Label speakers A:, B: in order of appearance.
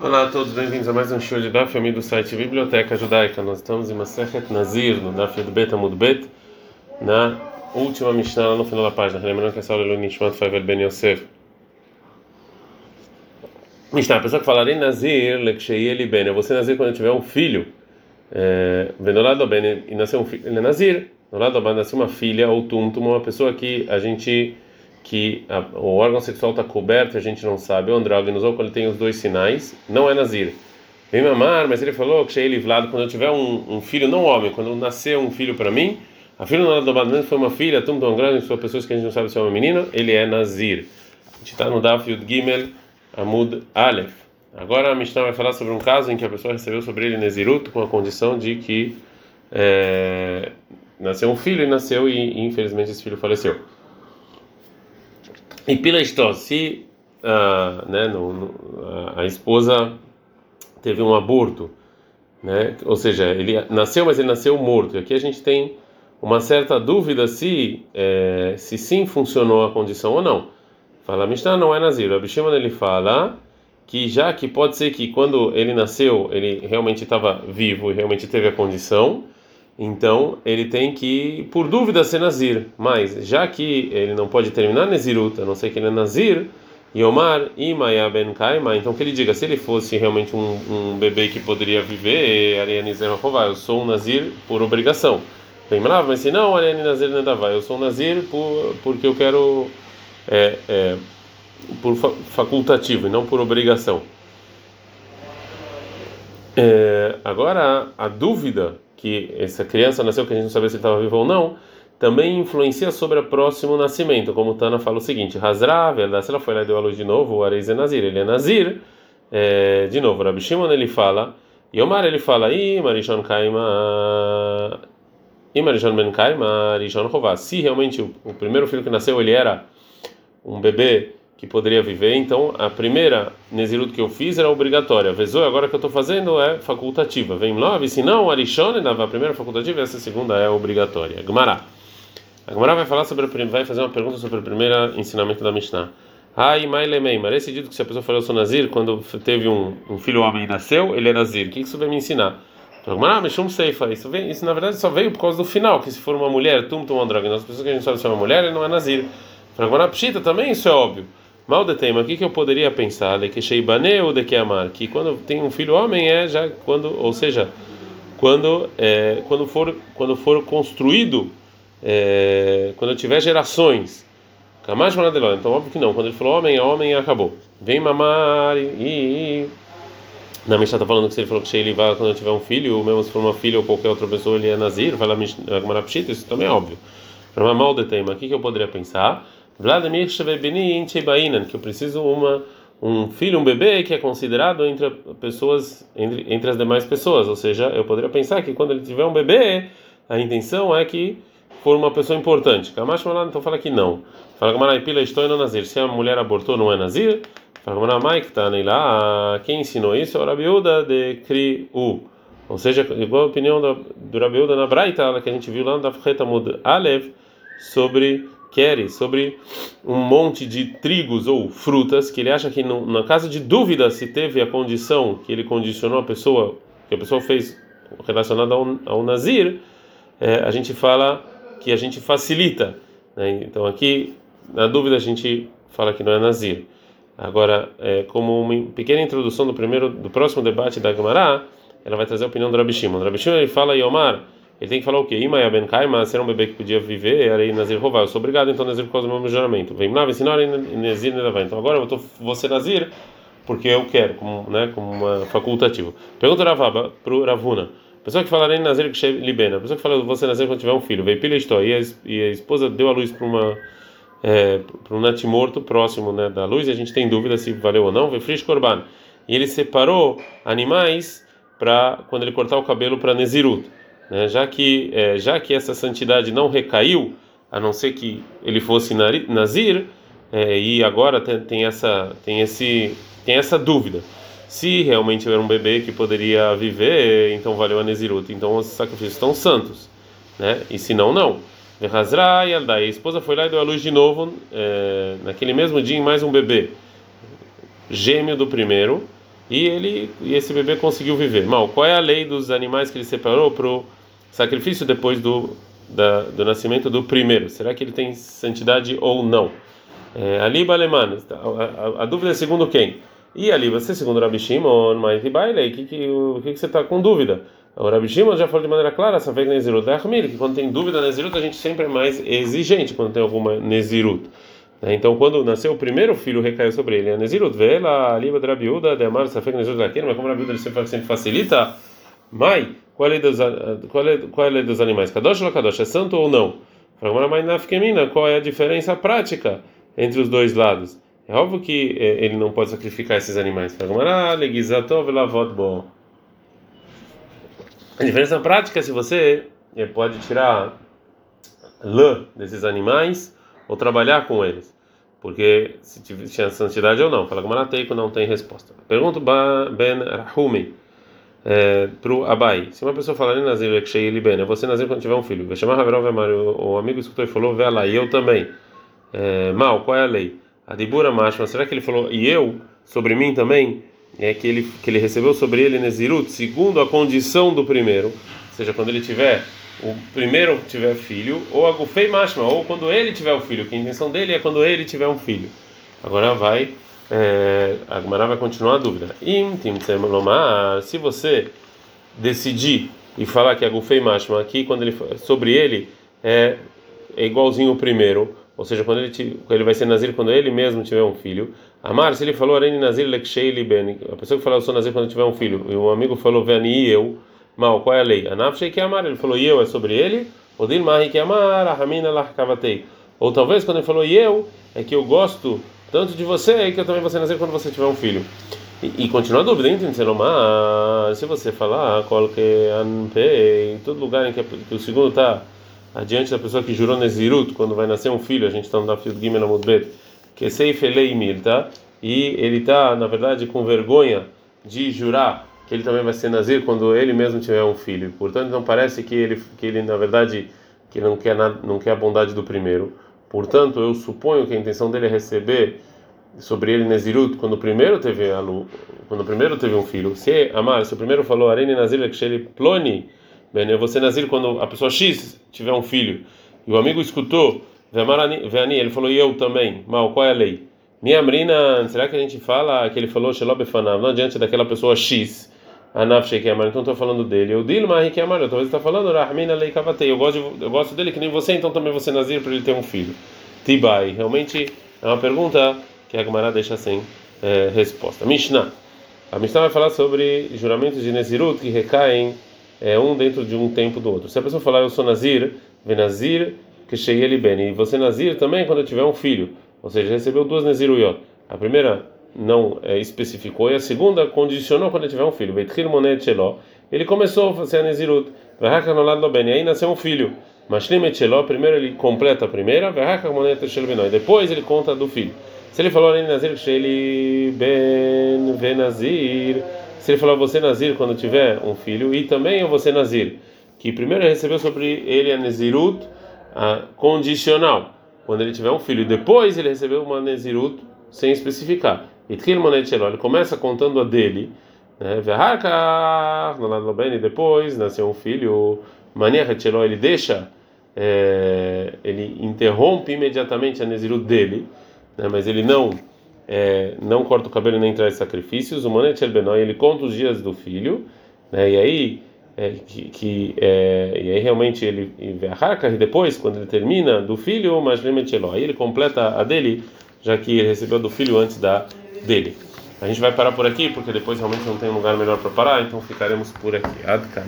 A: Olá a todos, bem-vindos a mais um show de Daf, amigo do site Biblioteca Judaica. Nós estamos em Masechet Nazir, no Daf do Bet Amud Bet, na última Mishnah, no final da página. Lembrando que essa aula é o Nishmat Favel Ben Yosef. Mishnah, a pessoa que falar em Nazir, Lekshei Eli Ben, eu vou ser Nazir quando eu tiver um filho. Venolado Ben, e nasceu um filho, ele é Nazir. No lado Ben nasceu uma filha, ou Tumtum, uma pessoa que a gente que a, o órgão sexual está coberto, a gente não sabe, o andrógenos, ou quando ele tem os dois sinais, não é nazir. Vem mamar, mas ele falou que cheio livrado quando eu tiver um, um, filho, não homem, quando nascer um filho para mim, a filha do lado foi uma filha, tum tão grande, são pessoas que a gente não sabe se é uma menina, ele é nazir. A gente está no Daf Yud Gimel Amud Aleph. Agora a Mishnah vai falar sobre um caso em que a pessoa recebeu sobre ele Nezirut com a condição de que é, nasceu um filho e nasceu e infelizmente esse filho faleceu. E pela história, se uh, né, no, no, a, a esposa teve um aborto, né, ou seja, ele nasceu, mas ele nasceu morto. E aqui a gente tem uma certa dúvida se é, se sim funcionou a condição ou não. Fala, Mishnah não é Nazir. O ele fala que já que pode ser que quando ele nasceu ele realmente estava vivo e realmente teve a condição, então ele tem que, por dúvida, ser Nazir. Mas já que ele não pode terminar Nezirut, a não ser que ele é Nazir, Yomar Imaya Ben Kaima, então que ele diga, se ele fosse realmente um, um bebê que poderia viver, Arianizer eu sou um Nazir por obrigação. Bem bravo, mas se não, Ariane Nazir Nedavai, eu sou um Nazir por, porque eu quero. É, é, por facultativo e não por obrigação. É, agora, a dúvida que essa criança nasceu que a gente não sabia se estava vivo ou não, também influencia sobre o próximo nascimento. Como Tana fala o seguinte: Hazra, verdade, se ela foi lá e deu a luz de novo, o Areiz é Nazir, ele é Nazir. É, de novo, Rabi Shimon ele fala, e Omar ele fala, e Marishon Kaima, e Marishon Ben Kaima, Marishon Rová. Se realmente o primeiro filho que nasceu ele era um bebê que poderia viver. Então, a primeira Nezirut que eu fiz era obrigatória. Vezou, agora que eu estou fazendo é facultativa. Vem lá, se não, Arishone dava a primeira facultativa, essa segunda é obrigatória. Gmará. A Gmará vai falar sobre vai fazer uma pergunta sobre o primeiro ensinamento da Mishnah. Ai, Mailemeimar, esse dito que se a pessoa falou eu sou Nazir, quando teve um, um filho homem nasceu, ele é Nazir. O que isso vai me ensinar? Gmará, Mishum Seifa. Isso, vem, isso na verdade só veio por causa do final, que se for uma mulher, Tum Tum Androgen, as pessoas que a gente sabe se é uma mulher, ele não é Nazir. Agora, Pshita também isso é óbvio. Mal de tema, o que, que eu poderia pensar? De que Sheibane ou de que amar? Que quando tem um filho homem é já quando, ou seja, quando é, quando for quando for construído, é, quando tiver gerações. Então óbvio que não. Quando ele falou homem é homem e acabou. Vem mamar e, na Mishnah está falando que se ele falou que Sheili vai quando tiver um filho, ou mesmo se for uma filha ou qualquer outra pessoa ele é Nazir, vai lá Marapshita, isso também é óbvio. Para mal de tema, o que, que eu poderia pensar? Vladimir Shevebini Bainan, que eu preciso uma um filho, um bebê que é considerado entre pessoas entre, entre as demais pessoas, ou seja, eu poderia pensar que quando ele tiver um bebê, a intenção é que for uma pessoa importante. Malan então fala que não. Fala que Maraipila estou não nazir. Se a mulher abortou não é nazir, fala que Maramai está lá, quem ensinou isso é o Rabiuda de Kriu. Ou seja, igual a opinião do, Rabiuda na Braita, que a gente viu lá no Dafreta Mud Alev sobre quer sobre um monte de trigos ou frutas que ele acha que na caso de dúvida se teve a condição que ele condicionou a pessoa que a pessoa fez relacionada ao, ao nazir é, a gente fala que a gente facilita né? então aqui na dúvida a gente fala que não é nazir agora é, como uma pequena introdução do primeiro do próximo debate da Gemara ela vai trazer a opinião do Rabi. O Rabi ele fala Yomar ele tem que falar o quê? Ima Ben Kaima, ser um bebê que podia viver, era Nazir Rová. Eu sou obrigado, então, Nazir, por causa do meu juramento. Vem lá, ensinar Nazir Nedavai. Então, agora eu tô, vou ser Nazir porque eu quero, como, né, como uma facultativo. Pergunta Ravaba pro Ravuna. Pessoa que fala Nazir que libena. Pessoa que fala você Nazir quando tiver um filho. Veio pila. E a esposa deu a luz para uma. É, para um natimorto próximo né, da luz, e a gente tem dúvida se valeu ou não. Veio Frisch Korban. E ele separou animais para quando ele cortar o cabelo para Nezirut né? já que é, já que essa santidade não recaiu, a não ser que ele fosse nazir, é, e agora tem, tem, essa tem esse tem essa dúvida se realmente era um bebê que poderia viver, então valeu a Nezirut. Então os sacrifícios estão santos, né? E se não, não. Hazra e a esposa foi lá e deu a luz de novo, é, naquele mesmo dia, mais um bebê, gêmeo do primeiro. E ele e esse bebê conseguiu viver. Mal, qual é a lei dos animais que ele separou para o sacrifício depois do, da, do nascimento do primeiro? Será que ele tem santidade ou não? É, Aliba Alemã, a, a, a, dúvida é segundo quem? E ali você segundo Rabi Shimon, mas que baile, que que o que, que você está com dúvida? O Rabi Shimon já falou de maneira clara, essa vez Nezirut da que quando tem dúvida Nezirut a gente sempre é mais exigente quando tem alguma Nezirut. Né? Então, quando nasceu o primeiro filho, recaiu sobre ele. A Nezirut, vela, liba de Rabiúda, de Amar, Safek Nezirut daquele, mas como Rabiúda ele sempre, facilita, Mai, qual é, dos, qual, é, qual é dos animais? Kadosh ou Kadosh? É santo ou não? Qual é a diferença prática entre os dois lados? É óbvio que é, ele não pode sacrificar esses animais. A diferença prática é se você é, pode tirar lã desses animais ou trabalhar com eles. Porque se tinha santidade ou não. Fala que Marateiko não tem resposta. Pergunta Ben Rahumi é, para o Abai. Se uma pessoa falar Nazir ele Ben, é você Nazir quando tiver um filho. Vai chamar Haverov o amigo escutou e falou, vê lá, e eu também. É, mal, qual é a lei? A Dibura Mashma, será que ele falou, e eu, sobre mim também? É que ele, que ele recebeu sobre ele Nezirut, segundo a condição do primeiro. Ou seja, quando ele tiver o primeiro tiver filho, ou a Gufei Mashma, ou quando ele tiver o filho, que a intenção dele é quando ele tiver um filho. Agora vai, é, a Gumara vai continuar a dúvida. Se você decidir e falar que a Gufei Mashma aqui, quando ele sobre ele, é, é igualzinho o primeiro, ou seja, quando ele, ele vai ser Nazir quando ele mesmo tiver um filho. Amar, se ele falou Areni Nazir Lekshei Liben, a pessoa que falou eu sou Nazir quando tiver um filho, e um amigo falou Veni eu Mal, qual é a lei? Anafshei que amar, ele falou eu é sobre ele. Odil mahi que amar, ahamina larkavatei. Ou talvez quando ele falou eu, é que eu gosto tanto de você que eu também vou ser nascer quando você tiver um filho. E, e continua a dúvida, entende? Se você falar, coloque anpei, em todo lugar em que, o segundo está adiante da pessoa que jurou Nezirut, quando vai nascer um filho, a gente está no Dafid Gimel Amudbet, que é Seifelei Mir, tá? E ele está, na verdade, com vergonha de jurar que ele também vai ser nazir quando ele mesmo tiver um filho. Portanto, não parece que ele, que ele na verdade, que não quer nada, não quer a bondade do primeiro. Portanto, eu suponho que a intenção dele é receber sobre ele Nezirut quando o primeiro teve a quando o primeiro teve um filho. Se amar, se o primeiro falou Arene Nazir ele ploni, bem, eu vou ser Nazir quando a pessoa X tiver um filho. E o amigo escutou, Veani, ele falou e eu também. Mal, qual é a lei? Minha Amrina, será que a gente fala que ele falou Shelobefanav, não adiante daquela pessoa X? Anaf Shekemar, então estou falando dele. O Dilma Rikemar, talvez está falando Rahmina Leikavatei. Eu gosto, eu gosto dele que nem você, então também você Nazir para ele ter um filho. Tibai, realmente é uma pergunta que a Gemara deixa sem é, resposta. Mishnah. A Mishnah vai falar sobre juramentos de Nezirut que recaem é, um dentro de um tempo do outro. Se a pessoa falar eu sou Nazir, Venazir, que cheguei ele bem. E você Nazir também quando tiver um filho. Ou seja, recebeu duas Neziruyot. A primeira não é, especificou, e a segunda condicionou quando ele tiver um filho. Ele começou a fazer a Nezirut. E aí nasceu um filho. Primeiro ele completa a primeira, depois ele conta do filho. Se ele falou Nazir, ele ben. Se ele falou você Nazir quando tiver um filho, e também eu ser Nazir, que primeiro ele recebeu sobre ele a Nezirut a condicional, quando ele tiver um filho, depois ele recebeu uma Nezirut sem especificar. Ele começa contando a dele, né? depois nasceu um filho, ele deixa, é, ele interrompe imediatamente a Nezirut dele, né? mas ele não é, não corta o cabelo nem traz sacrifícios. O Monet ele conta os dias do filho, né? e aí é, que, que é, e aí realmente ele e depois quando ele termina do filho, mas aí ele completa a dele, já que ele recebeu do filho antes da dele. A gente vai parar por aqui porque depois realmente não tem lugar melhor para parar, então ficaremos por aqui. Adkan.